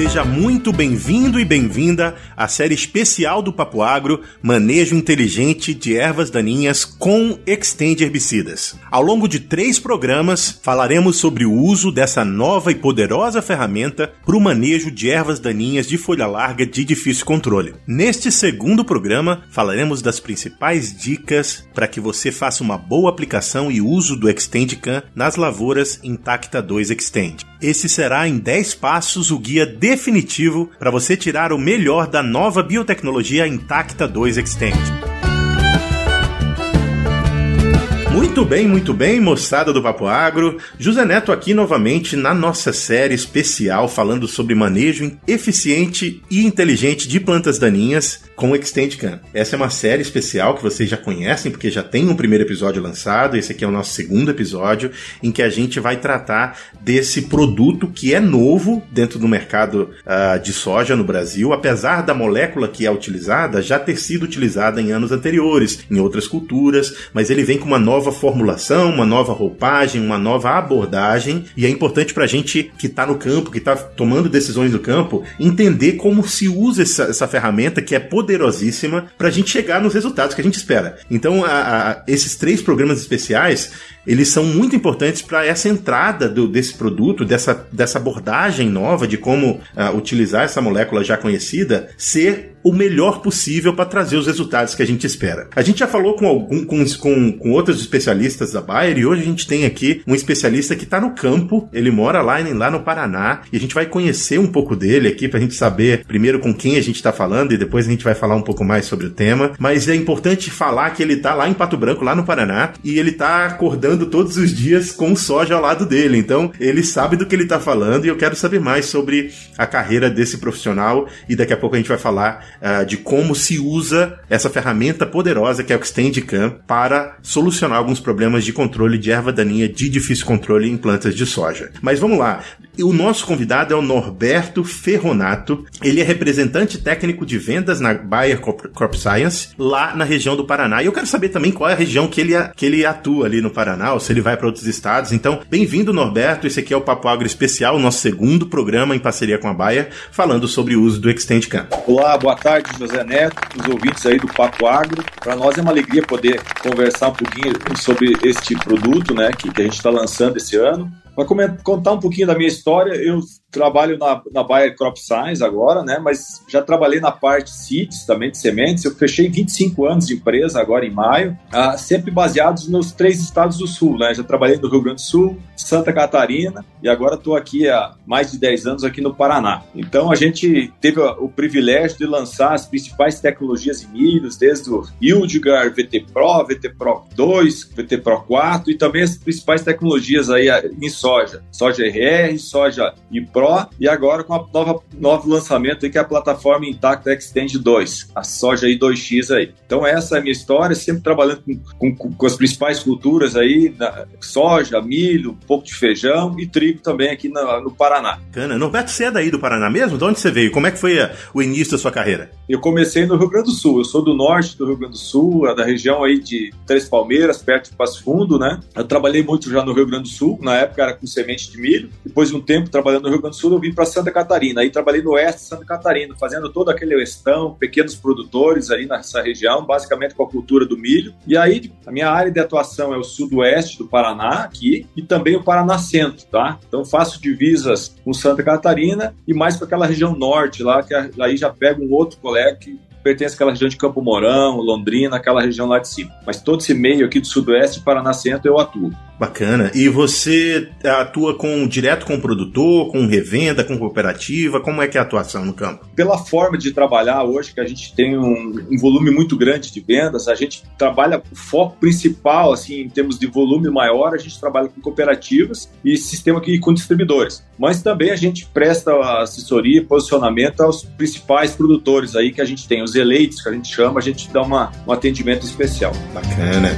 Seja muito bem-vindo e bem-vinda à série especial do Papo Agro, Manejo Inteligente de Ervas Daninhas com Extend Herbicidas. Ao longo de três programas, falaremos sobre o uso dessa nova e poderosa ferramenta para o manejo de ervas daninhas de folha larga de difícil controle. Neste segundo programa, falaremos das principais dicas para que você faça uma boa aplicação e uso do Can nas lavouras Intacta 2 Extend. Esse será em 10 passos o guia definitivo para você tirar o melhor da nova biotecnologia Intacta 2 Extend. Muito bem, muito bem, moçada do Papo Agro. José Neto aqui novamente na nossa série especial falando sobre manejo eficiente e inteligente de plantas daninhas com o Can. Essa é uma série especial que vocês já conhecem, porque já tem um primeiro episódio lançado. Esse aqui é o nosso segundo episódio, em que a gente vai tratar desse produto que é novo dentro do mercado uh, de soja no Brasil, apesar da molécula que é utilizada já ter sido utilizada em anos anteriores, em outras culturas, mas ele vem com uma nova formulação, uma nova roupagem, uma nova abordagem, e é importante para a gente que está no campo, que está tomando decisões no campo, entender como se usa essa, essa ferramenta que é poderosíssima para a gente chegar nos resultados que a gente espera. Então, a, a, esses três programas especiais eles são muito importantes para essa entrada do, desse produto, dessa, dessa abordagem nova de como uh, utilizar essa molécula já conhecida, ser o melhor possível para trazer os resultados que a gente espera. A gente já falou com, algum, com, com, com outros especialistas da Bayer e hoje a gente tem aqui um especialista que está no campo, ele mora lá, lá no Paraná e a gente vai conhecer um pouco dele aqui para a gente saber primeiro com quem a gente está falando e depois a gente vai falar um pouco mais sobre o tema. Mas é importante falar que ele está lá em Pato Branco, lá no Paraná, e ele está acordando todos os dias com soja ao lado dele. Então ele sabe do que ele está falando e eu quero saber mais sobre a carreira desse profissional e daqui a pouco a gente vai falar uh, de como se usa essa ferramenta poderosa que é o Extendicam para solucionar alguns problemas de controle de erva daninha de difícil controle em plantas de soja. Mas vamos lá. O nosso convidado é o Norberto Ferronato. Ele é representante técnico de vendas na Bayer Crop Science, lá na região do Paraná. E eu quero saber também qual é a região que ele, que ele atua ali no Paraná, ou se ele vai para outros estados. Então, bem-vindo, Norberto. Esse aqui é o Papo Agro Especial, nosso segundo programa em parceria com a Bayer, falando sobre o uso do Extendicam. Olá, boa tarde, José Neto, os ouvintes aí do Papo Agro. Para nós é uma alegria poder conversar um pouquinho sobre este produto, né, que, que a gente está lançando esse ano. Para contar um pouquinho da minha história, eu trabalho na, na Bayer Crop Science agora, né? Mas já trabalhei na parte seeds também de sementes. Eu fechei 25 anos de empresa agora em maio, ah, sempre baseados nos três estados do sul, né? Já trabalhei no Rio Grande do Sul, Santa Catarina e agora estou aqui há mais de 10 anos aqui no Paraná. Então a gente teve o privilégio de lançar as principais tecnologias em milhos, desde o Yieldgar, VT Pro, VT Pro 2, VT Pro 4 e também as principais tecnologias aí em soja, soja RR, soja e Pro e agora com a nova novo lançamento aí que é a plataforma Intacta Extend 2, a soja i2X aí. Então essa é a minha história, sempre trabalhando com, com, com as principais culturas aí, soja, milho, um pouco de feijão e trigo também aqui no, no Paraná. Cana, Norberto, você é daí do Paraná mesmo? De onde você veio? Como é que foi a, o início da sua carreira? Eu comecei no Rio Grande do Sul, eu sou do norte do Rio Grande do Sul, da região aí de Três Palmeiras, perto de Passo Fundo, né? Eu trabalhei muito já no Rio Grande do Sul, na época era com semente de milho, depois de um tempo trabalhando no Rio Grande Grande do Sul, eu vim para Santa Catarina. Aí trabalhei no oeste de Santa Catarina, fazendo todo aquele oestão, pequenos produtores ali nessa região, basicamente com a cultura do milho. E aí a minha área de atuação é o sudoeste do Paraná, aqui, e também o Paraná Centro, tá? Então faço divisas com Santa Catarina e mais para aquela região norte lá, que aí já pega um outro colega que pertence àquela região de Campo Mourão, Londrina, aquela região lá de cima. Mas todo esse meio aqui do sudoeste, Paraná Centro, eu atuo. Bacana. E você atua com direto com o produtor, com revenda, com cooperativa? Como é que é a atuação no campo? Pela forma de trabalhar hoje, que a gente tem um, um volume muito grande de vendas, a gente trabalha o foco principal, assim, em termos de volume maior, a gente trabalha com cooperativas e sistema aqui com distribuidores. Mas também a gente presta assessoria e posicionamento aos principais produtores aí que a gente tem, os eleitos, que a gente chama, a gente dá uma, um atendimento especial. Bacana.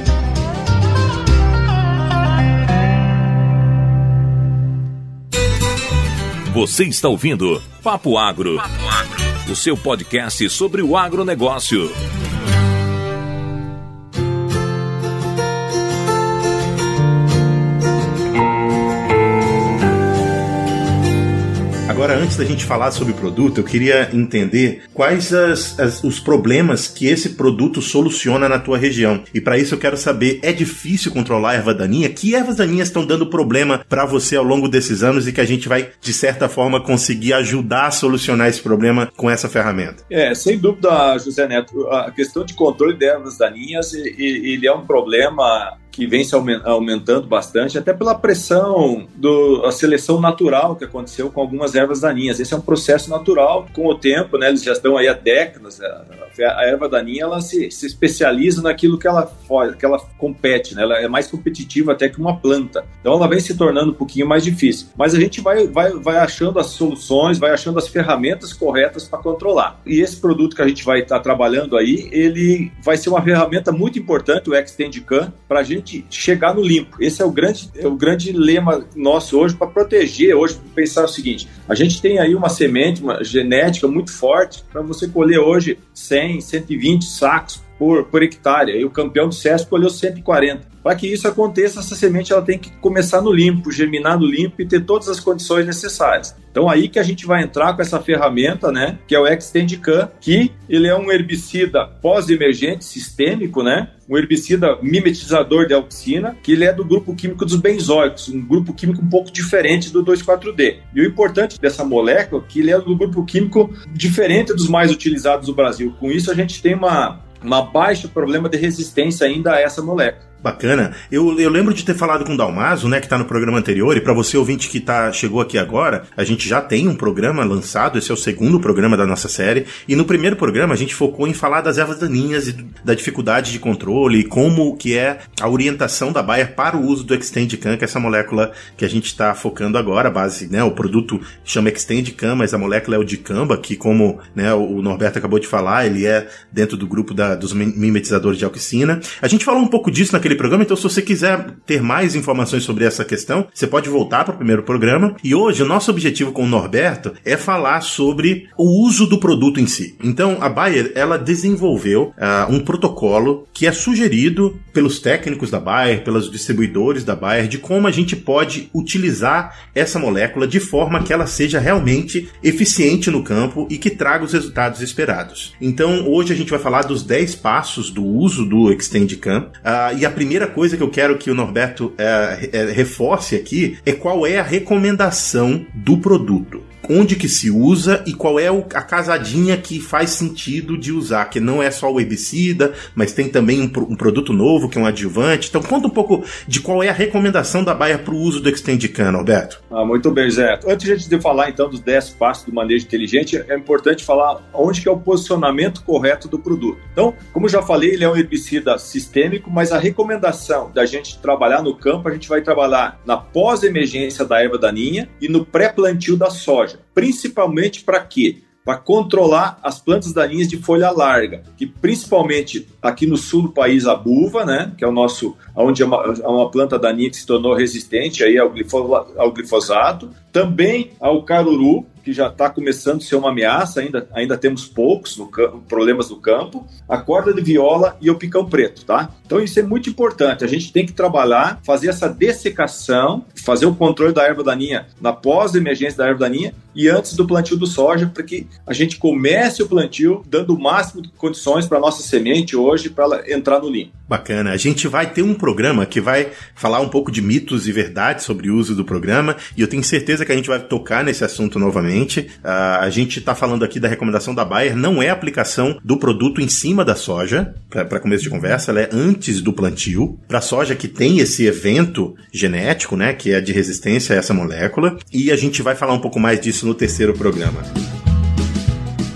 Você está ouvindo Papo Agro, Papo Agro, o seu podcast sobre o agronegócio. Agora, antes da gente falar sobre o produto, eu queria entender quais as, as, os problemas que esse produto soluciona na tua região. E para isso eu quero saber, é difícil controlar a erva daninha? Que ervas daninhas estão dando problema para você ao longo desses anos e que a gente vai, de certa forma, conseguir ajudar a solucionar esse problema com essa ferramenta? É, sem dúvida, José Neto, a questão de controle de ervas daninhas, ele é um problema que vem se aumentando bastante, até pela pressão da seleção natural que aconteceu com algumas ervas daninhas. Esse é um processo natural com o tempo, né? Eles já estão aí há décadas. A, erva daninha ela se, se, especializa naquilo que ela que ela compete, né? Ela é mais competitiva até que uma planta. Então ela vem se tornando um pouquinho mais difícil. Mas a gente vai vai, vai achando as soluções, vai achando as ferramentas corretas para controlar. E esse produto que a gente vai estar tá trabalhando aí, ele vai ser uma ferramenta muito importante, o Extendicam, para a gente gente chegar no limpo. Esse é o grande, é o grande lema nosso hoje para proteger, hoje pensar o seguinte, a gente tem aí uma semente, uma genética muito forte para você colher hoje 100, 120 sacos por, por hectare. E o campeão do SESC colheu 140. Para que isso aconteça, essa semente ela tem que começar no limpo, germinar no limpo e ter todas as condições necessárias. Então aí que a gente vai entrar com essa ferramenta, né, que é o Extendicam, que ele é um herbicida pós-emergente sistêmico, né, um herbicida mimetizador de auxina, que ele é do grupo químico dos benzóicos, um grupo químico um pouco diferente do 2,4-D. E o importante dessa molécula é que ele é do grupo químico diferente dos mais utilizados no Brasil. Com isso a gente tem uma uma baixa problema de resistência ainda a essa molécula. Bacana. Eu, eu lembro de ter falado com o Dalmaso, né, que tá no programa anterior, e para você ouvinte que tá, chegou aqui agora, a gente já tem um programa lançado, esse é o segundo programa da nossa série, e no primeiro programa a gente focou em falar das ervas daninhas e da dificuldade de controle e como que é a orientação da Bayer para o uso do Extendicam, que é essa molécula que a gente está focando agora, a base, né, o produto chama Extendicam, mas a molécula é o dicamba, que como, né, o Norberto acabou de falar, ele é dentro do grupo da, dos mimetizadores de auxina. A gente falou um pouco disso naquele naquele programa, então se você quiser ter mais informações sobre essa questão, você pode voltar para o primeiro programa. E hoje o nosso objetivo com o Norberto é falar sobre o uso do produto em si. Então a Bayer ela desenvolveu uh, um protocolo que é sugerido pelos técnicos da Bayer, pelos distribuidores da Bayer, de como a gente pode utilizar essa molécula de forma que ela seja realmente eficiente no campo e que traga os resultados esperados. Então hoje a gente vai falar dos 10 passos do uso do Extendicam uh, e a primeira coisa que eu quero que o Norberto é, é, reforce aqui é qual é a recomendação do produto onde que se usa e qual é a casadinha que faz sentido de usar, que não é só o herbicida, mas tem também um, um produto novo que é um adjuvante. Então conta um pouco de qual é a recomendação da Bayer para o uso do Extendicam, Alberto. Ah, muito bem, Zé. Antes de falar então dos 10 passos do manejo inteligente, é importante falar onde que é o posicionamento correto do produto. Então, como já falei, ele é um herbicida sistêmico, mas a recomendação da gente trabalhar no campo, a gente vai trabalhar na pós-emergência da erva daninha e no pré-plantio da soja soja, principalmente para quê? Para controlar as plantas daninhas de folha larga, que principalmente aqui no sul do país a buva, né, que é o nosso, onde é uma, é uma planta daninha que se tornou resistente aí ao, glifosato, também ao caruru, que já está começando a ser uma ameaça, ainda, ainda temos poucos no problemas no campo, a corda de viola e o picão preto, tá? Então isso é muito importante, a gente tem que trabalhar, fazer essa dessecação, fazer o controle da erva daninha na pós-emergência da erva daninha e antes do plantio do soja, para que a gente comece o plantio dando o máximo de condições para a nossa semente hoje para ela entrar no limpo. Bacana. A gente vai ter um programa que vai falar um pouco de mitos e verdades sobre o uso do programa e eu tenho certeza que a gente vai tocar nesse assunto novamente. A gente está falando aqui da recomendação da Bayer, não é aplicação do produto em cima da soja, para começo de conversa, ela é antes do plantio. Para soja que tem esse evento genético, né, que é de resistência a essa molécula, e a gente vai falar um pouco mais disso no terceiro programa.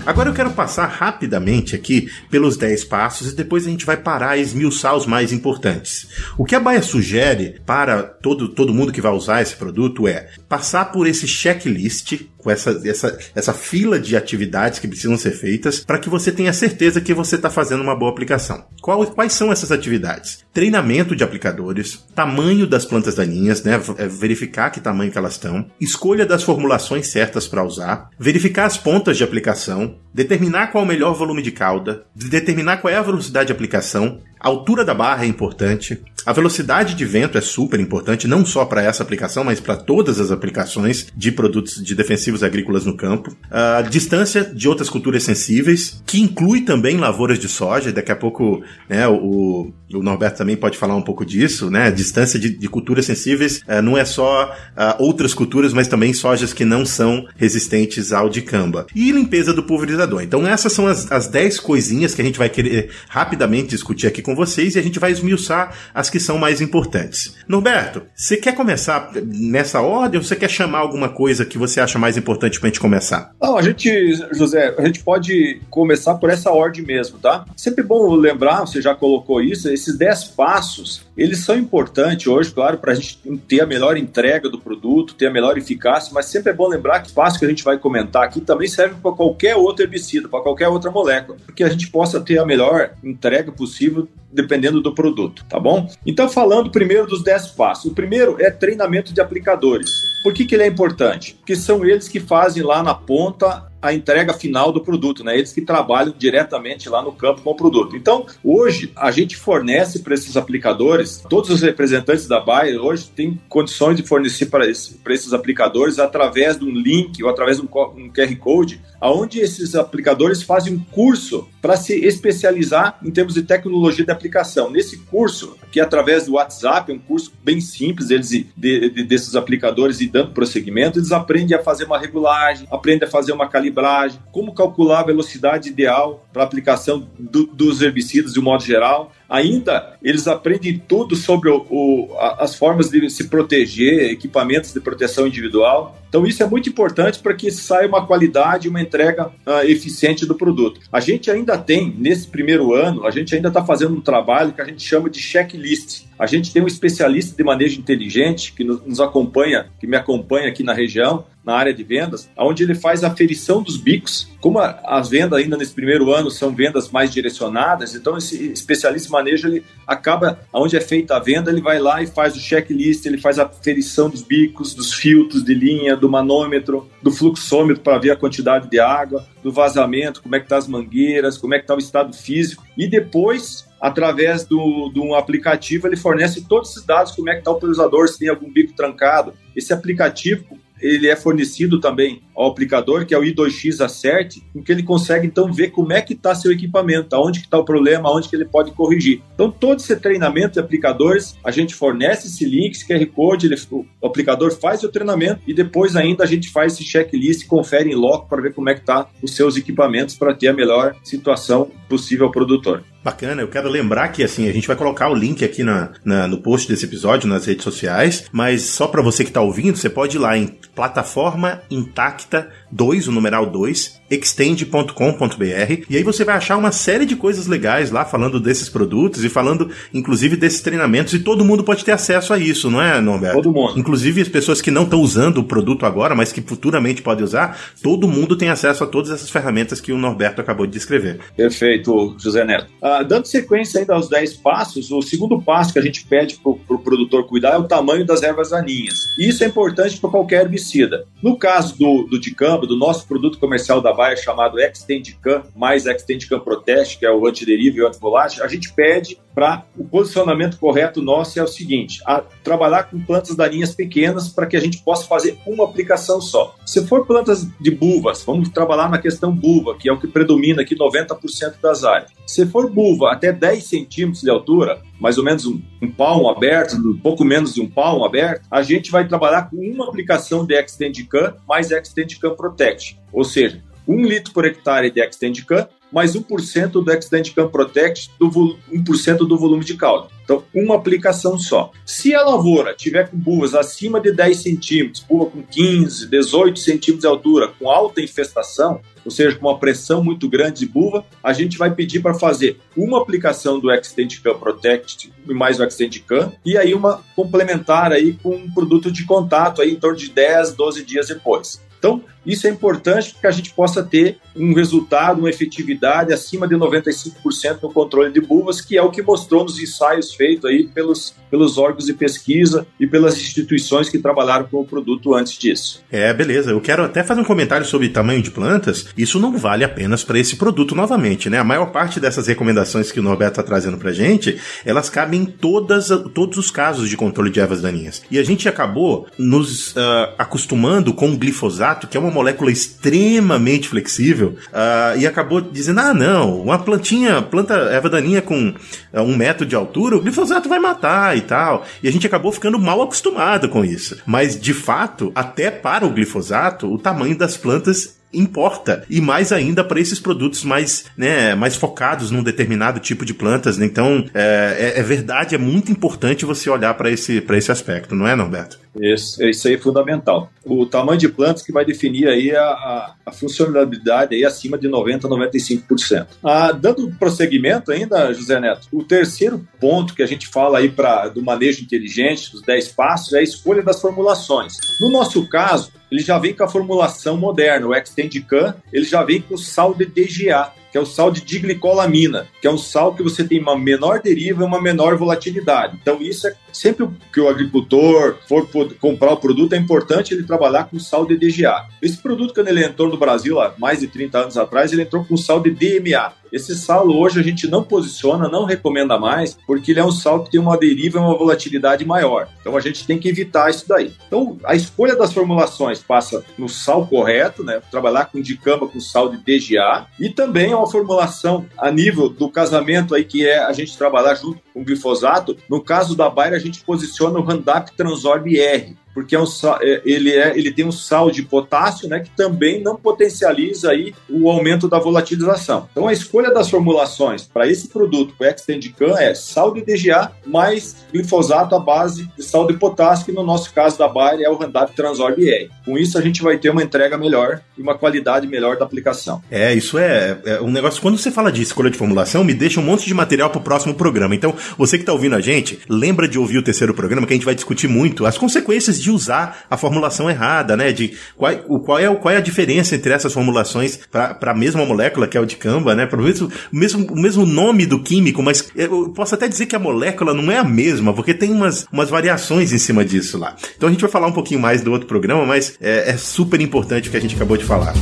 Agora eu quero passar rapidamente aqui pelos 10 passos e depois a gente vai parar e esmiuçar os mais importantes. O que a Baia sugere para todo, todo mundo que vai usar esse produto é passar por esse checklist com essa, essa, essa fila de atividades que precisam ser feitas para que você tenha certeza que você está fazendo uma boa aplicação. Qual, quais são essas atividades? Treinamento de aplicadores, tamanho das plantas daninhas, né? É verificar que tamanho que elas estão, escolha das formulações certas para usar, verificar as pontas de aplicação, determinar qual é o melhor volume de cauda, determinar qual é a velocidade de aplicação, A altura da barra é importante. A velocidade de vento é super importante, não só para essa aplicação, mas para todas as aplicações de produtos de defensivos agrícolas no campo. A distância de outras culturas sensíveis, que inclui também lavouras de soja. Daqui a pouco né, o, o Norberto também pode falar um pouco disso. Né? A distância de, de culturas sensíveis uh, não é só uh, outras culturas, mas também sojas que não são resistentes ao dicamba. E limpeza do pulverizador. Então essas são as, as 10 coisinhas que a gente vai querer rapidamente discutir aqui com vocês e a gente vai esmiuçar as que são mais importantes. Norberto, você quer começar nessa ordem ou você quer chamar alguma coisa que você acha mais importante para a gente começar? Não, a gente, José, a gente pode começar por essa ordem mesmo, tá? Sempre bom lembrar, você já colocou isso, esses 10 passos, eles são importantes hoje, claro, para a gente ter a melhor entrega do produto, ter a melhor eficácia, mas sempre é bom lembrar que o passo que a gente vai comentar aqui também serve para qualquer outro herbicida, para qualquer outra molécula, porque a gente possa ter a melhor entrega possível dependendo do produto, tá bom? Então, falando primeiro dos 10 passos. O primeiro é treinamento de aplicadores. Por que, que ele é importante? Porque são eles que fazem lá na ponta a entrega final do produto, né? Eles que trabalham diretamente lá no campo com o produto. Então, hoje a gente fornece para esses aplicadores, todos os representantes da Bayer hoje têm condições de fornecer para esses, aplicadores através de um link ou através de um, um QR Code, aonde esses aplicadores fazem um curso para se especializar em termos de tecnologia de aplicação. Nesse curso, que é através do WhatsApp, é um curso bem simples, eles de, de, desses aplicadores e dando prosseguimento, eles aprendem a fazer uma regulagem, aprendem a fazer uma calibragem, como calcular a velocidade ideal para aplicação do, dos herbicidas de um modo geral. Ainda eles aprendem tudo sobre o, o, as formas de se proteger, equipamentos de proteção individual. Então isso é muito importante para que saia uma qualidade uma entrega uh, eficiente do produto. A gente ainda tem, nesse primeiro ano, a gente ainda está fazendo um trabalho que a gente chama de checklist. A gente tem um especialista de manejo inteligente que nos acompanha, que me acompanha aqui na região, na área de vendas, onde ele faz a aferição dos bicos. Como as vendas ainda nesse primeiro ano são vendas mais direcionadas, então esse especialista manejo, ele acaba, onde é feita a venda, ele vai lá e faz o checklist, ele faz a aferição dos bicos, dos filtros de linha, do manômetro, do fluxômetro para ver a quantidade de água, do vazamento, como é que tá as mangueiras, como é que está o estado físico, e depois através do, de um aplicativo, ele fornece todos esses dados, como é que está o pulverizador, se tem algum bico trancado. Esse aplicativo, ele é fornecido também ao aplicador, que é o I2X Acert, em que ele consegue então ver como é que está seu equipamento, aonde que está o problema, aonde que ele pode corrigir. Então todo esse treinamento de aplicadores, a gente fornece esse link, esse QR Code, ele, o aplicador faz o treinamento e depois ainda a gente faz esse checklist, confere em loco para ver como é que está os seus equipamentos para ter a melhor situação possível ao produtor. Bacana, eu quero lembrar que assim, a gente vai colocar o link aqui na, na no post desse episódio nas redes sociais, mas só para você que está ouvindo, você pode ir lá em plataforma intacta 2, o numeral 2, extend.com.br, e aí você vai achar uma série de coisas legais lá falando desses produtos e falando inclusive desses treinamentos e todo mundo pode ter acesso a isso, não é, Norberto? Todo mundo. Inclusive as pessoas que não estão usando o produto agora, mas que futuramente podem usar, todo mundo tem acesso a todas essas ferramentas que o Norberto acabou de descrever. Perfeito, José Neto. Ah, dando sequência ainda aos 10 passos, o segundo passo que a gente pede para o pro produtor cuidar é o tamanho das ervas daninhas. E isso é importante para qualquer herbicida. No caso do, do Dicamba, do nosso produto comercial da Baia chamado Extendicam, mais Extendicam Proteste, que é o antiderivo e o a gente pede para o posicionamento correto nosso é o seguinte: trabalhar com plantas daninhas pequenas para que a gente possa fazer uma aplicação só. Se for plantas de buvas, vamos trabalhar na questão buva, que é o que predomina aqui 90% das áreas. Se for buva até 10 centímetros de altura, mais ou menos um, um palmo aberto, um pouco menos de um palmo aberto, a gente vai trabalhar com uma aplicação de Extendicam mais Extendicam Protect. Ou seja, 1 litro por hectare de Extendicam mais 1% do Extendicam Protect, do 1% do volume de caldo. Então, uma aplicação só. Se a lavoura tiver com buvas acima de 10 centímetros, buva com 15, 18 centímetros de altura, com alta infestação, ou seja, com uma pressão muito grande de buva, a gente vai pedir para fazer uma aplicação do Extendicam Protect e mais o Extendicam, e aí uma complementar aí com um produto de contato aí em torno de 10, 12 dias depois. Então, isso é importante para que a gente possa ter um resultado, uma efetividade acima de 95% no controle de bulvas, que é o que mostrou nos ensaios feitos aí pelos, pelos órgãos de pesquisa e pelas instituições que trabalharam com o produto antes disso. É, beleza. Eu quero até fazer um comentário sobre tamanho de plantas. Isso não vale apenas para esse produto novamente, né? A maior parte dessas recomendações que o Norberto está trazendo para gente, elas cabem em todas, todos os casos de controle de ervas daninhas. E a gente acabou nos uh, acostumando com o glifosato, que é uma molécula extremamente flexível uh, e acabou dizendo: ah, não, uma plantinha, planta erva daninha com uh, um metro de altura, o glifosato vai matar e tal. E a gente acabou ficando mal acostumado com isso. Mas, de fato, até para o glifosato, o tamanho das plantas importa e mais ainda para esses produtos mais né, mais focados num determinado tipo de plantas né? então é, é, é, verdade é muito importante você olhar para esse para esse aspecto não é Norberto isso, isso aí é fundamental. O tamanho de plantas que vai definir aí a, a, a funcionalidade aí acima de 90 95% ah, dando prosseguimento ainda José Neto o terceiro ponto que a gente fala aí para do manejo inteligente dos 10 passos é a escolha das formulações. No nosso caso ele já vem com a formulação moderna, o Extendicam, ele já vem com sal de DGA, que é o sal de diglicolamina, que é um sal que você tem uma menor deriva e uma menor volatilidade. Então, isso é sempre que o agricultor for comprar o produto, é importante ele trabalhar com sal de DGA. Esse produto, quando ele entrou no Brasil há mais de 30 anos atrás, ele entrou com sal de DMA. Esse sal hoje a gente não posiciona, não recomenda mais, porque ele é um sal que tem uma deriva e uma volatilidade maior. Então a gente tem que evitar isso daí. Então a escolha das formulações passa no sal correto, né? Trabalhar com dicamba com sal de DGA e também uma formulação a nível do casamento aí que é a gente trabalhar junto com glifosato. No caso da Bayer a gente posiciona o Roundup Transorb R porque é um, é, ele, é, ele tem um sal de potássio, né, que também não potencializa aí o aumento da volatilização. Então, a escolha das formulações para esse produto, o Extendicam, é sal de DGA mais glifosato à base de sal de potássio, que no nosso caso da Bayer é o Roundup Transorb R. Com isso, a gente vai ter uma entrega melhor e uma qualidade melhor da aplicação. É, isso é, é um negócio. Quando você fala de escolha de formulação, me deixa um monte de material para o próximo programa. Então, você que está ouvindo a gente, lembra de ouvir o terceiro programa, que a gente vai discutir muito as consequências de usar a formulação errada, né? De qual, o, qual, é, qual é a diferença entre essas formulações para a mesma molécula, que é o de Camba, né? Para o mesmo, mesmo, o mesmo nome do químico, mas eu posso até dizer que a molécula não é a mesma, porque tem umas, umas variações em cima disso lá. Então a gente vai falar um pouquinho mais do outro programa, mas é, é super importante o que a gente acabou de falar.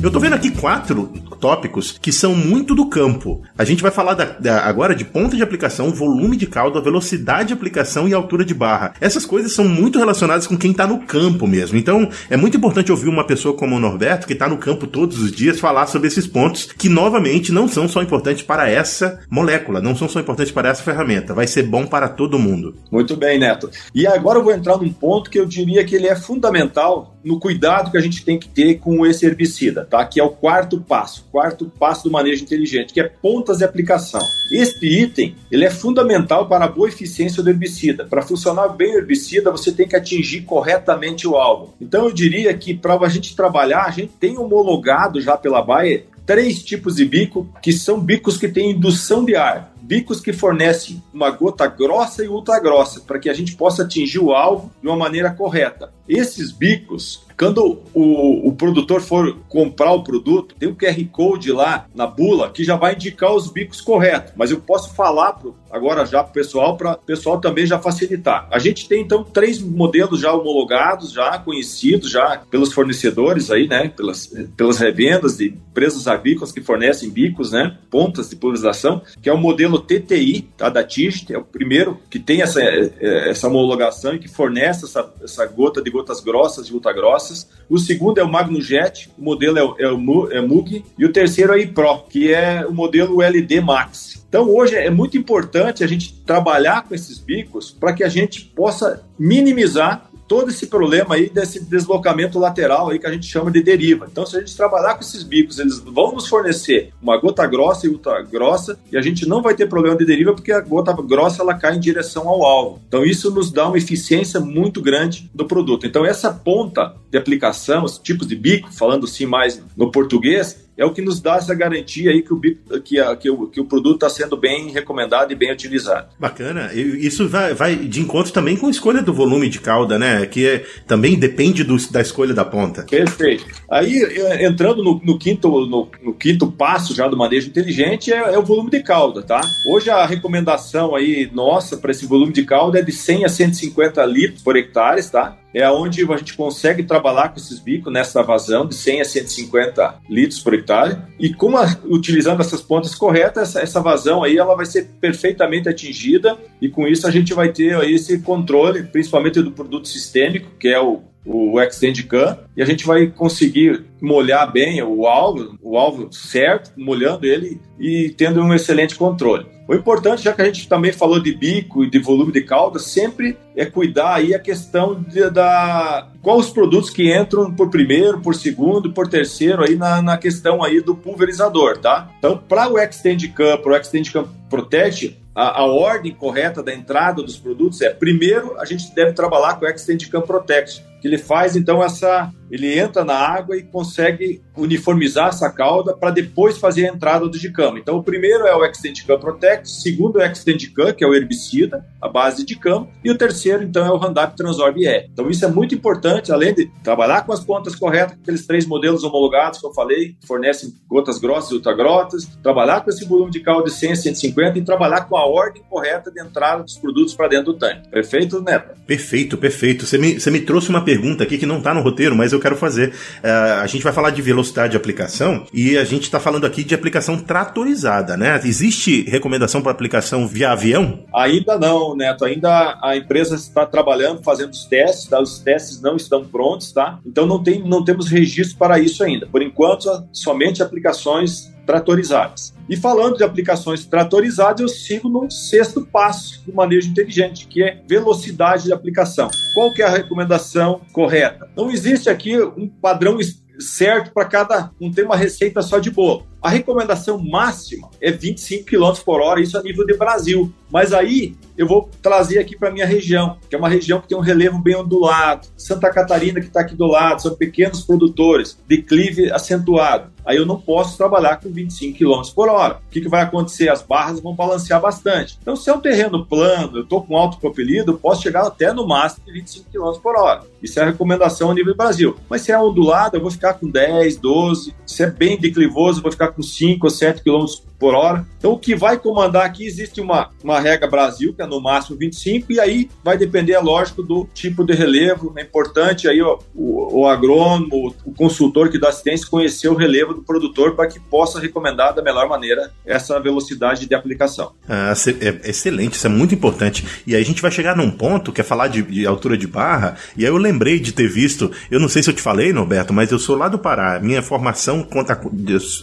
Eu tô vendo aqui quatro tópicos que são muito do campo. A gente vai falar da, da, agora de ponta de aplicação, volume de caldo, velocidade de aplicação e altura de barra. Essas coisas são muito relacionadas com quem está no campo mesmo. Então, é muito importante ouvir uma pessoa como o Norberto, que está no campo todos os dias, falar sobre esses pontos que, novamente, não são só importantes para essa molécula, não são só importantes para essa ferramenta. Vai ser bom para todo mundo. Muito bem, Neto. E agora eu vou entrar num ponto que eu diria que ele é fundamental no cuidado que a gente tem que ter com esse herbicida, tá? Que é o quarto passo quarto passo do manejo inteligente, que é pontas de aplicação. Este item ele é fundamental para a boa eficiência do herbicida. Para funcionar bem o herbicida, você tem que atingir corretamente o alvo. Então eu diria que para a gente trabalhar, a gente tem homologado já pela Bayer três tipos de bico, que são bicos que têm indução de ar bicos que fornecem uma gota grossa e ultra grossa, para que a gente possa atingir o alvo de uma maneira correta. Esses bicos quando o, o produtor for comprar o produto, tem um QR Code lá na bula que já vai indicar os bicos corretos. Mas eu posso falar pro, agora já para o pessoal, para o pessoal também já facilitar. A gente tem então três modelos já homologados, já conhecidos já pelos fornecedores aí, né? Pelas, pelas revendas de empresas agrícolas que fornecem bicos, né? Pontas de pulverização, que é o modelo TTI, tá? Da TIGT, é o primeiro que tem essa, é, essa homologação e que fornece essa, essa gota de gotas grossas e grossas o segundo é o MagnoJet, o modelo é o, é o é Mug, e o terceiro é o iPro, que é o modelo LD Max. Então hoje é muito importante a gente trabalhar com esses bicos para que a gente possa minimizar todo esse problema aí desse deslocamento lateral aí que a gente chama de deriva. Então, se a gente trabalhar com esses bicos, eles vão nos fornecer uma gota grossa e ultra grossa e a gente não vai ter problema de deriva porque a gota grossa ela cai em direção ao alvo. Então, isso nos dá uma eficiência muito grande do produto. Então, essa ponta de aplicação, os tipos de bico, falando assim mais no português, é o que nos dá essa garantia aí que o, que, a, que o, que o produto está sendo bem recomendado e bem utilizado. Bacana. Isso vai, vai de encontro também com a escolha do volume de cauda, né? Que é, também depende do, da escolha da ponta. Perfeito. Aí, é, entrando no, no quinto, no, no, quinto passo já do manejo inteligente, é, é, o volume de cauda, tá? Hoje a recomendação aí nossa para esse volume de cauda é de 100 a 150 litros por hectare, tá? É onde a gente consegue trabalhar com esses bicos nessa vazão de 100 a 150 litros por hectare. E como a, utilizando essas pontas corretas, essa, essa, vazão aí ela vai ser perfeitamente atingida e com isso a gente vai ter aí esse controle, principalmente do produto sistêmico, que é o o Extend Can, e a gente vai conseguir molhar bem o alvo, o alvo certo, molhando ele e tendo um excelente controle. O importante, já que a gente também falou de bico e de volume de cauda, sempre é cuidar aí a questão de, da quais os produtos que entram por primeiro, por segundo, por terceiro aí na, na questão aí do pulverizador, tá? Então, para o Extend Can, para o Extend Can Protect, a, a, ordem correta da entrada dos produtos é primeiro a gente deve trabalhar com o Extend Can Protect, que ele faz então essa ele entra na água e consegue uniformizar essa cauda para depois fazer a entrada do dicama. Então, o primeiro é o Extend Cam Protect, o segundo é o Extend Cam, que é o herbicida, a base de cama, e o terceiro, então, é o Roundup Transorb E. Então, isso é muito importante, além de trabalhar com as pontas corretas, aqueles três modelos homologados que eu falei, que fornecem gotas grossas e ultragrotas, trabalhar com esse volume de caldo de 100 a 150 e trabalhar com a ordem correta de entrada dos produtos para dentro do tanque. Perfeito, Neto? Perfeito, perfeito. Você me, você me trouxe uma pergunta aqui que não está no roteiro, mas eu quero fazer. Uh, a gente vai falar de velocidade de aplicação e a gente está falando aqui de aplicação tratorizada, né? Existe recomendação para aplicação via avião? Ainda não, Neto. Ainda a empresa está trabalhando, fazendo os testes, tá? os testes não estão prontos, tá? Então não, tem, não temos registro para isso ainda. Por enquanto, somente aplicações tratorizadas. E falando de aplicações tratorizadas, eu sigo no sexto passo do manejo inteligente, que é velocidade de aplicação. Qual que é a recomendação correta? Não existe aqui um padrão certo para cada, não tem uma receita só de bolo. A recomendação máxima é 25 km por hora, isso a nível de Brasil. Mas aí eu vou trazer aqui para minha região, que é uma região que tem um relevo bem ondulado. Santa Catarina, que está aqui do lado, são pequenos produtores, declive acentuado. Aí eu não posso trabalhar com 25 km por hora. O que, que vai acontecer? As barras vão balancear bastante. Então, se é um terreno plano, eu estou com alto propelido, eu posso chegar até no máximo de 25 km por hora. Isso é a recomendação a nível Brasil. Mas se é ondulado, eu vou ficar com 10, 12. Se é bem declivoso, eu vou ficar com 5 ou 7 km por hora. Então, o que vai comandar aqui, existe uma, uma regra Brasil, que é no máximo 25, e aí vai depender, é lógico, do tipo de relevo. É importante aí ó, o, o agrônomo, o consultor que dá assistência, conhecer o relevo do produtor para que possa recomendar da melhor maneira essa velocidade de aplicação. Ah, é excelente, isso é muito importante. E aí a gente vai chegar num ponto que é falar de, de altura de barra, e aí eu lembrei de ter visto, eu não sei se eu te falei, Norberto, mas eu sou lá do Pará. Minha formação conta,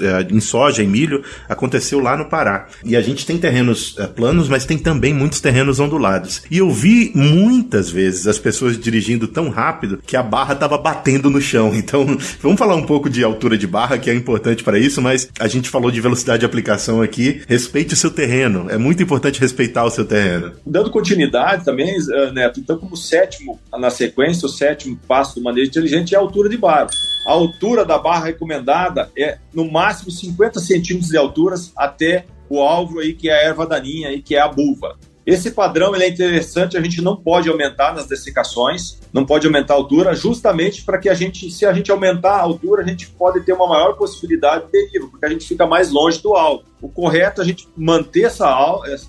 é, em soja e milho aconteceu lá no Pará. E a gente tem terrenos é, planos, mas tem também muitos terrenos ondulados. E eu vi muitas vezes as pessoas dirigindo tão rápido que a barra estava batendo no chão. Então, vamos falar um pouco de altura de barra, que é importante para isso, mas a gente falou de velocidade de aplicação aqui. Respeite o seu terreno. É muito importante respeitar o seu terreno. Dando continuidade também, eh, Neto, então, como sétimo na sequência, o sétimo passo do manejo inteligente é a altura de barra. A altura da barra recomendada é no máximo 50 centímetros de altura até o alvo aí que é a erva daninha aí que é a buva. Esse padrão ele é interessante, a gente não pode aumentar nas dessecações, não pode aumentar a altura, justamente para que a gente, se a gente aumentar a altura, a gente pode ter uma maior possibilidade de deriva, porque a gente fica mais longe do alvo. O correto é a gente manter essa,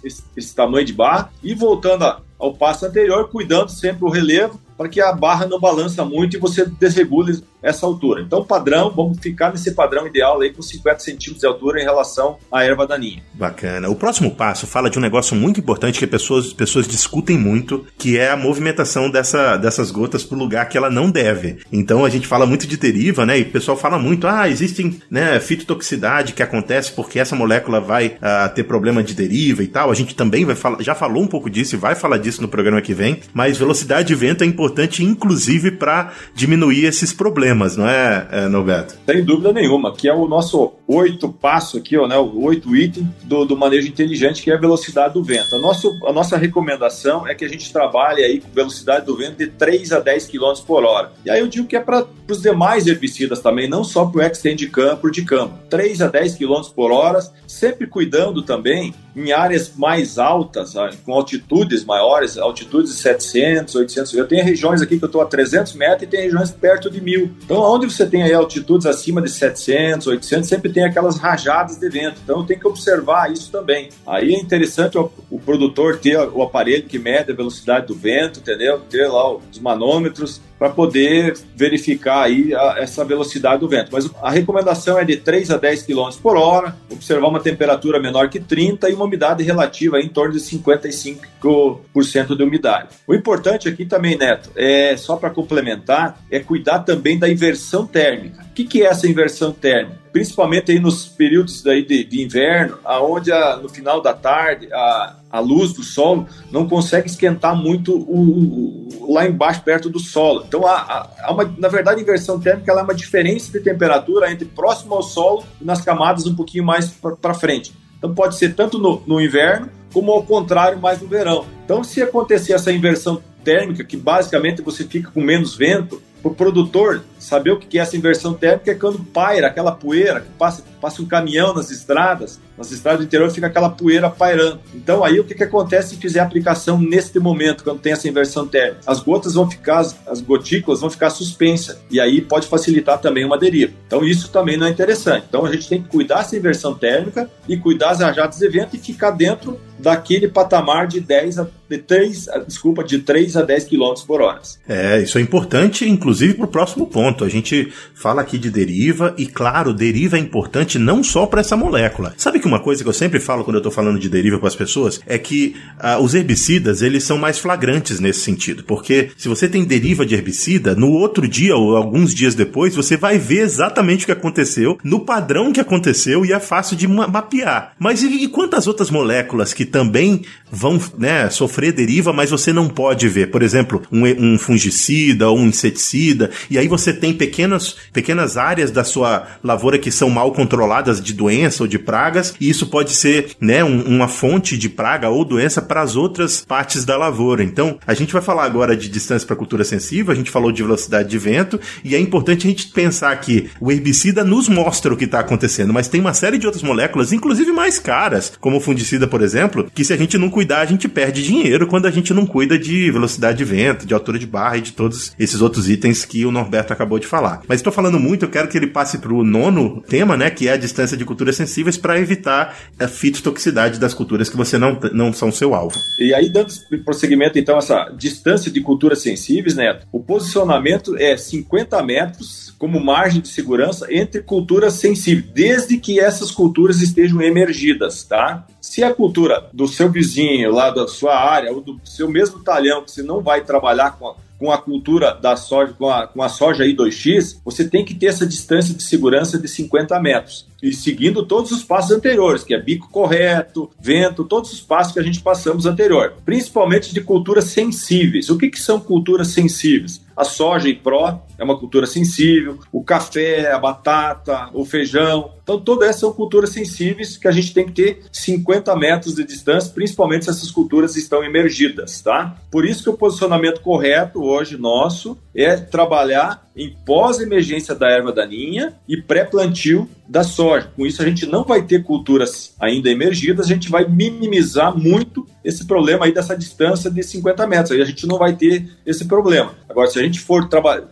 esse, esse tamanho de barra e voltando ao passo anterior, cuidando sempre o relevo para que a barra não balança muito e você desregule essa altura. Então, padrão, vamos ficar nesse padrão ideal aí com 50 centímetros de altura em relação à erva daninha. Bacana. O próximo passo fala de um negócio muito importante que pessoas, pessoas discutem muito, que é a movimentação dessa, dessas gotas para o lugar que ela não deve. Então, a gente fala muito de deriva, né? E o pessoal fala muito, ah, existem né, fitotoxicidade que acontece porque essa molécula vai uh, ter problema de deriva e tal. A gente também vai falar, já falou um pouco disso e vai falar disso no programa que vem, mas velocidade de vento é importante, inclusive, para diminuir esses problemas, não é, é, Norberto? Sem dúvida nenhuma, que é o nosso oito passos aqui, ó, né, oito itens do, do, manejo inteligente, que é a velocidade do vento. A, nosso, a nossa recomendação é que a gente trabalhe aí com velocidade do vento de 3 a 10 km por hora. E aí eu digo que é para os demais herbicidas também, não só para o extend de campo, de campo. 3 a 10 km por hora, sempre cuidando também em áreas mais altas, com altitudes maiores, altitudes de 700, 800. Eu tenho regiões aqui que eu estou a 300 metros e tem regiões perto de 1000. Então, onde você tem aí altitudes acima de 700, 800, sempre tem aquelas rajadas de vento. Então, tenho que observar isso também. Aí é interessante o, o produtor ter o aparelho que mede a velocidade do vento, entendeu? Ter lá os manômetros para poder verificar aí a, essa velocidade do vento. Mas a recomendação é de 3 a 10 km por hora, observar uma temperatura menor que 30 e uma umidade relativa em torno de 55% de umidade. O importante aqui também, Neto, é só para complementar, é cuidar também da inversão térmica. O que, que é essa inversão térmica? Principalmente aí nos períodos daí de, de inverno, aonde a, no final da tarde a, a luz do solo não consegue esquentar muito o, o, lá embaixo, perto do solo. Então, há, há uma, na verdade, a inversão térmica é uma diferença de temperatura entre próximo ao solo e nas camadas um pouquinho mais para frente. Então pode ser tanto no, no inverno como ao contrário mais no verão. Então se acontecer essa inversão térmica, que basicamente você fica com menos vento, o produtor saber o que é essa inversão térmica é quando paira aquela poeira, que passa, passa um caminhão nas estradas, nas estradas do interior fica aquela poeira pairando. Então aí o que, que acontece se fizer a aplicação neste momento, quando tem essa inversão térmica? As gotas vão ficar, as gotículas vão ficar suspensas e aí pode facilitar também uma deriva. Então isso também não é interessante. Então a gente tem que cuidar dessa inversão térmica e cuidar das rajadas de vento e ficar dentro daquele patamar de 10 a de 3, desculpa, de 3 a 10 km por hora. É, isso é importante, inclusive, para o próximo ponto. A gente fala aqui de deriva, e claro, deriva é importante não só para essa molécula. Sabe que uma coisa que eu sempre falo quando eu estou falando de deriva com as pessoas é que ah, os herbicidas eles são mais flagrantes nesse sentido, porque se você tem deriva de herbicida, no outro dia ou alguns dias depois, você vai ver exatamente o que aconteceu, no padrão que aconteceu, e é fácil de mapear. Mas e, e quantas outras moléculas que também vão né, sofrer deriva, mas você não pode ver. Por exemplo, um, um fungicida ou um inseticida, e aí você tem pequenas, pequenas áreas da sua lavoura que são mal controladas de doença ou de pragas, e isso pode ser né, um, uma fonte de praga ou doença para as outras partes da lavoura. Então, a gente vai falar agora de distância para cultura sensível, a gente falou de velocidade de vento, e é importante a gente pensar que o herbicida nos mostra o que está acontecendo, mas tem uma série de outras moléculas, inclusive mais caras, como o fungicida, por exemplo, que se a gente não cuidar, a gente perde dinheiro quando a gente não cuida de velocidade de vento, de altura de barra e de todos esses outros itens que o Norberto acabou de falar. Mas estou falando muito, eu quero que ele passe para o nono tema, né, que é a distância de culturas sensíveis para evitar a fitotoxicidade das culturas que você não, não são seu alvo. E aí, dando prosseguimento, então, essa distância de culturas sensíveis, Neto, o posicionamento é 50 metros como margem de segurança entre culturas sensíveis, desde que essas culturas estejam emergidas, tá? Se a cultura do seu vizinho, lá da sua área, ou do seu mesmo talhão, que você não vai trabalhar com a, com a cultura da soja, com a, com a soja I2X, você tem que ter essa distância de segurança de 50 metros. E seguindo todos os passos anteriores, que é bico correto, vento, todos os passos que a gente passamos anterior. Principalmente de culturas sensíveis. O que, que são culturas sensíveis? A soja e pró é uma cultura sensível, o café, a batata, o feijão. Então, todas essas são culturas sensíveis que a gente tem que ter 50 metros de distância, principalmente se essas culturas estão emergidas, tá? Por isso que o posicionamento correto hoje nosso é trabalhar em pós-emergência da erva daninha e pré-plantio da soja. Com isso, a gente não vai ter culturas ainda emergidas, a gente vai minimizar muito esse problema aí dessa distância de 50 metros. Aí a gente não vai ter esse problema. Agora, se a gente for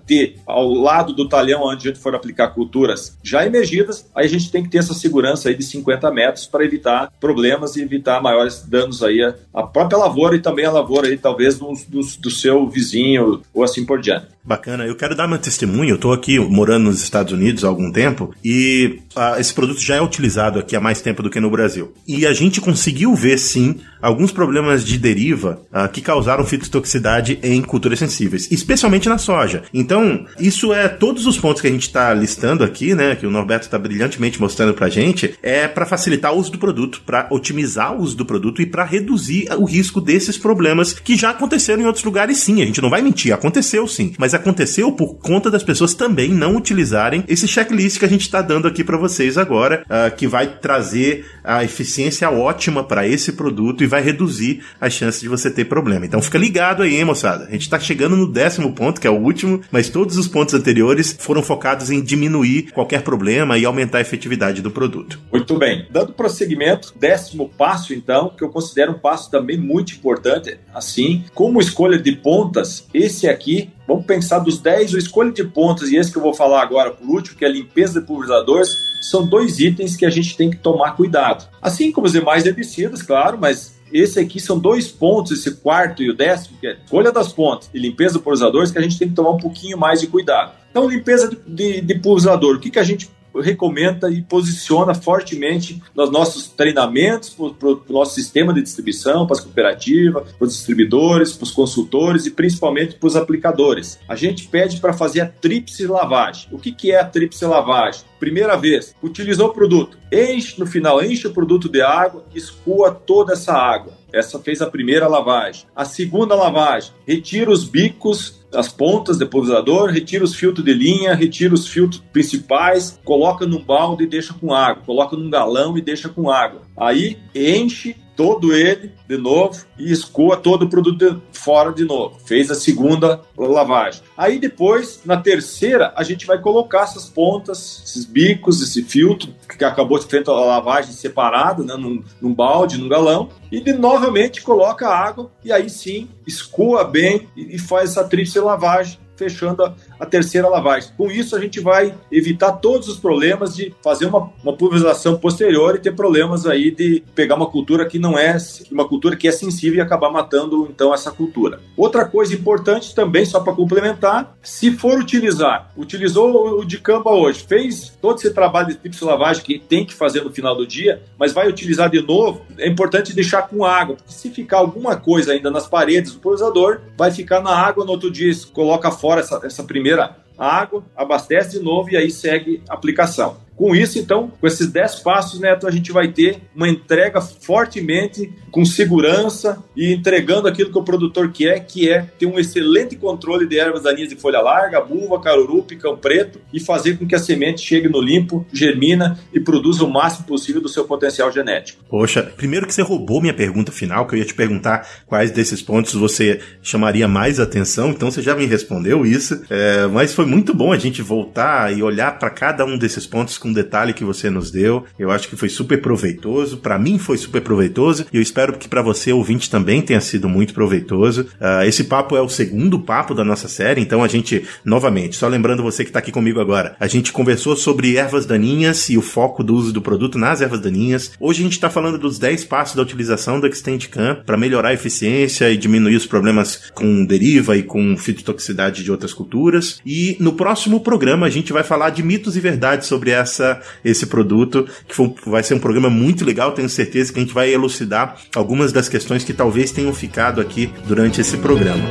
ter ao lado do talhão onde a gente for aplicar culturas já emergidas, aí a gente tem que ter essa segurança aí de 50 metros para evitar problemas e evitar maiores danos aí à própria lavoura e também a lavoura aí, talvez, do, do, do seu vizinho ou assim por diante. Bacana, eu quero dar meu testemunho. Eu estou aqui morando nos Estados Unidos há algum tempo e uh, esse produto já é utilizado aqui há mais tempo do que no Brasil. E a gente conseguiu ver sim alguns problemas de deriva uh, que causaram fitotoxicidade em culturas sensíveis, especialmente na soja. Então, isso é todos os pontos que a gente está listando aqui, né, que o Norberto está brilhantemente mostrando para a gente, é para facilitar o uso do produto, para otimizar o uso do produto e para reduzir o risco desses problemas que já aconteceram em outros lugares sim. A gente não vai mentir, aconteceu sim. Mas aconteceu por conta das pessoas também não utilizarem esse checklist que a gente está dando aqui para vocês agora, uh, que vai trazer a eficiência ótima para esse produto e vai reduzir as chances de você ter problema. Então fica ligado aí, hein, moçada. A gente está chegando no décimo ponto, que é o último, mas todos os pontos anteriores foram focados em diminuir qualquer problema e aumentar a efetividade do produto. Muito bem. Dando prosseguimento, décimo passo, então, que eu considero um passo também muito importante, assim, como escolha de pontas, esse aqui Vamos pensar dos 10, o escolha de pontas e esse que eu vou falar agora por último, que é a limpeza de pulverizadores, são dois itens que a gente tem que tomar cuidado. Assim como os demais herbicidas, claro, mas esse aqui são dois pontos, esse quarto e o décimo, que é escolha das pontas e limpeza de pulverizadores, que a gente tem que tomar um pouquinho mais de cuidado. Então, limpeza de, de, de pulverizador, o que, que a gente recomenda e posiciona fortemente nos nossos treinamentos, para o nosso sistema de distribuição, para as cooperativas, para os distribuidores, para os consultores e principalmente para os aplicadores. A gente pede para fazer a tríplice lavagem. O que, que é a tríplice lavagem? Primeira vez, utilizou o produto, enche no final, enche o produto de água, escoa toda essa água. Essa fez a primeira lavagem. A segunda lavagem, retira os bicos as pontas do pulverizador, retira os filtros de linha, retira os filtros principais, coloca num balde e deixa com água, coloca num galão e deixa com água. Aí enche todo ele de novo e escoa todo o produto fora de novo. Fez a segunda lavagem. Aí depois, na terceira, a gente vai colocar essas pontas, esses bicos, esse filtro que acabou de feito a lavagem separada, né, num, num balde, num galão, e de, novamente coloca água e aí sim escoa bem e, e faz essa tríplice lavagem fechando a, a, terceira lavagem. Com isso, a gente vai evitar todos os problemas de fazer uma, uma pulverização posterior e ter problemas aí de pegar uma cultura que não é uma cultura que é sensível e acabar matando então essa cultura. Outra coisa importante também, só para complementar, se for utilizar, utilizou o de camba hoje, fez todo esse trabalho de tipo de lavagem que tem que fazer no final do dia, mas vai utilizar de novo, é importante deixar com água, porque se ficar alguma coisa ainda nas paredes do pulverizador, vai ficar na água no outro dia, coloca fora essa, essa primeira primeira água, abastece de novo e aí segue a aplicação. Com isso, então, com esses 10 passos, Neto, a gente vai ter uma entrega fortemente com segurança e entregando aquilo que o produtor quer, que é ter um excelente controle de ervas daninhas de folha larga, buva, caruru, picão preto e fazer com que a semente chegue no limpo, germina e produza o máximo possível do seu potencial genético. Poxa, primeiro que você roubou minha pergunta final, que eu ia te perguntar quais desses pontos você chamaria mais atenção, então você já me respondeu isso, é, mas foi muito bom a gente voltar e olhar para cada um desses pontos com detalhe que você nos deu. Eu acho que foi super proveitoso. Para mim foi super proveitoso e eu espero que para você, ouvinte, também tenha sido muito proveitoso. Uh, esse papo é o segundo papo da nossa série, então a gente, novamente, só lembrando você que está aqui comigo agora, a gente conversou sobre ervas daninhas e o foco do uso do produto nas ervas daninhas. Hoje a gente está falando dos 10 passos da utilização do Extendicam para melhorar a eficiência e diminuir os problemas com deriva e com fitotoxicidade de outras culturas. E no próximo programa a gente vai falar de mitos e verdades sobre essa, esse produto, que foi, vai ser um programa muito legal. Tenho certeza que a gente vai elucidar algumas das questões que talvez tenham ficado aqui durante esse programa.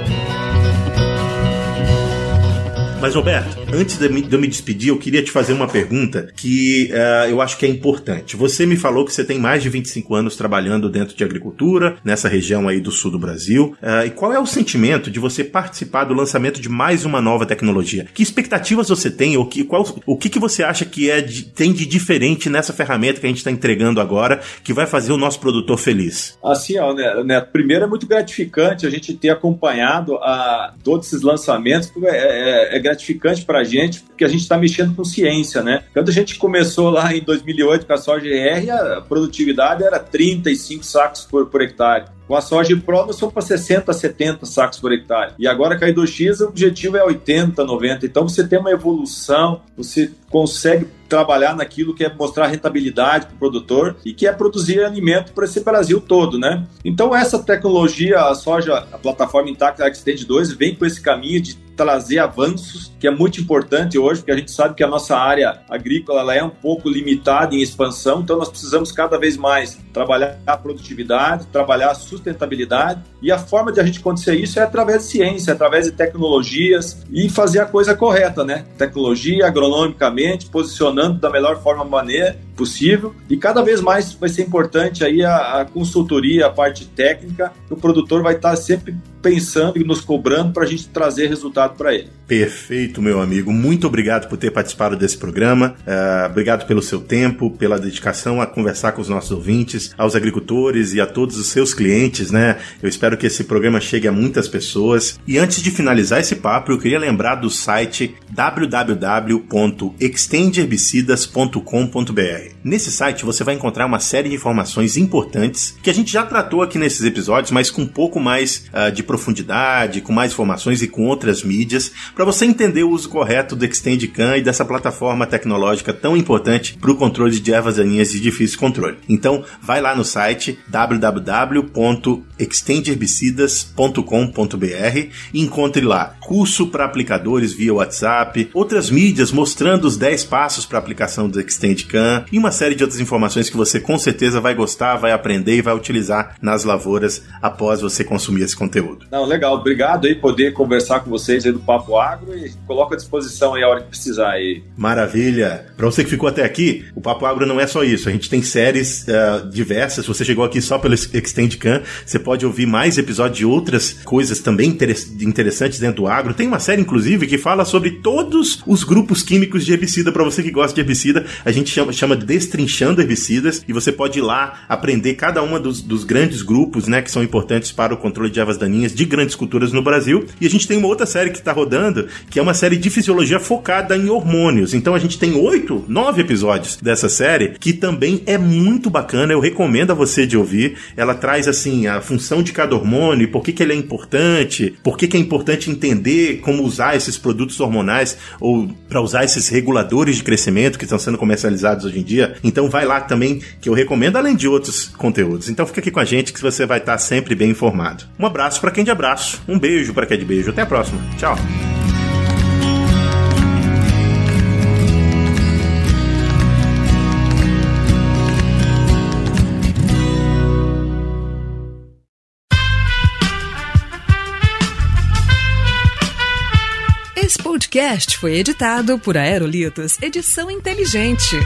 Mas, Roberto, antes de, eu me despedir, eu queria te fazer uma pergunta que uh, eu acho que é importante. Você me falou que você tem mais de 25 anos trabalhando dentro de agricultura, nessa região aí do sul do Brasil. Uh, e qual é o sentimento de você participar do lançamento de mais uma nova tecnologia? Que expectativas você tem? Ou que, qual, o que, que você acha que é de, tem de diferente nessa ferramenta que a gente está entregando agora que vai fazer o nosso produtor feliz? Assim, ó, né, primeiro é muito gratificante a gente ter acompanhado a, todos esses lançamentos, é, é, é gratificante para gente, porque a gente está mexendo com ciência, né? Quando a gente começou lá em 2008 com a soja GR, a produtividade era 35 sacos por, por hectare. Com a soja Pro, nós somos para 60, 70 sacos por hectare. E agora com a X, o objetivo é 80, 90. Então você tem uma evolução, você consegue trabalhar naquilo que é mostrar rentabilidade para o produtor e que é produzir alimento para esse Brasil todo, né? Então essa tecnologia, a soja, a plataforma Intacta Extend 2 vem com esse caminho de trazer avanços, que é muito importante hoje, porque a gente sabe que a nossa área agrícola ela é um pouco limitada em expansão, então nós precisamos cada vez mais trabalhar a produtividade, trabalhar a sustentabilidade, e a forma de a gente acontecer isso é através de ciência, através de tecnologias e fazer a coisa correta, né? Tecnologia, agronomicamente, posicionando da melhor forma maneira possível. E cada vez mais vai ser importante aí a, a consultoria, a parte técnica, o produtor vai estar sempre pensando e nos cobrando para a gente trazer resultado para ele. Perfeito, meu amigo. Muito obrigado por ter participado desse programa. Uh, obrigado pelo seu tempo, pela dedicação a conversar com os nossos ouvintes, aos agricultores e a todos os seus clientes, né? Eu espero que esse programa chegue a muitas pessoas. E antes de finalizar esse papo, eu queria lembrar do site www.extenderbicidas.com.br. Nesse site você vai encontrar uma série de informações importantes que a gente já tratou aqui nesses episódios, mas com um pouco mais uh, de profundidade, com mais informações e com outras mídias, para você entender o uso correto do Extendicam e dessa plataforma tecnológica tão importante para o controle de ervas daninhas de difícil controle. Então, vai lá no site www.extenderbicidas.com.br e encontre lá curso para aplicadores via WhatsApp, outras mídias mostrando os 10 passos para aplicação do Extendicam e uma série de outras informações que você com certeza vai gostar, vai aprender e vai utilizar nas lavouras após você consumir esse conteúdo. Não, legal. Obrigado aí poder conversar com vocês aí do Papo Agro e coloco à disposição aí a hora que precisar aí. Maravilha. Para você que ficou até aqui, o Papo Agro não é só isso. A gente tem séries uh, diversas. Se você chegou aqui só pelo Extendcam, você pode ouvir mais episódios de outras coisas também interessantes dentro do agro. Tem uma série, inclusive, que fala sobre todos os grupos químicos de herbicida. Para você que gosta de herbicida, a gente chama, chama de Destrinchando Herbicidas e você pode ir lá aprender cada uma dos, dos grandes grupos, né, que são importantes para o controle de ervas daninhas de grandes culturas no Brasil. E a gente tem uma outra série que está rodando, que é uma série de fisiologia focada em hormônios. Então a gente tem oito, nove episódios dessa série, que também é muito bacana. Eu recomendo a você de ouvir. Ela traz assim a função de cada hormônio, por que, que ele é importante, por que, que é importante entender como usar esses produtos hormonais ou para usar esses reguladores de crescimento que estão sendo comercializados hoje em dia. Então vai lá também, que eu recomendo, além de outros conteúdos. Então fica aqui com a gente que você vai estar sempre bem informado. Um abraço para quem de abraço. Um beijo para quem é de beijo. Até a próxima. Tchau. Esse podcast foi editado por Aerolitos Edição Inteligente.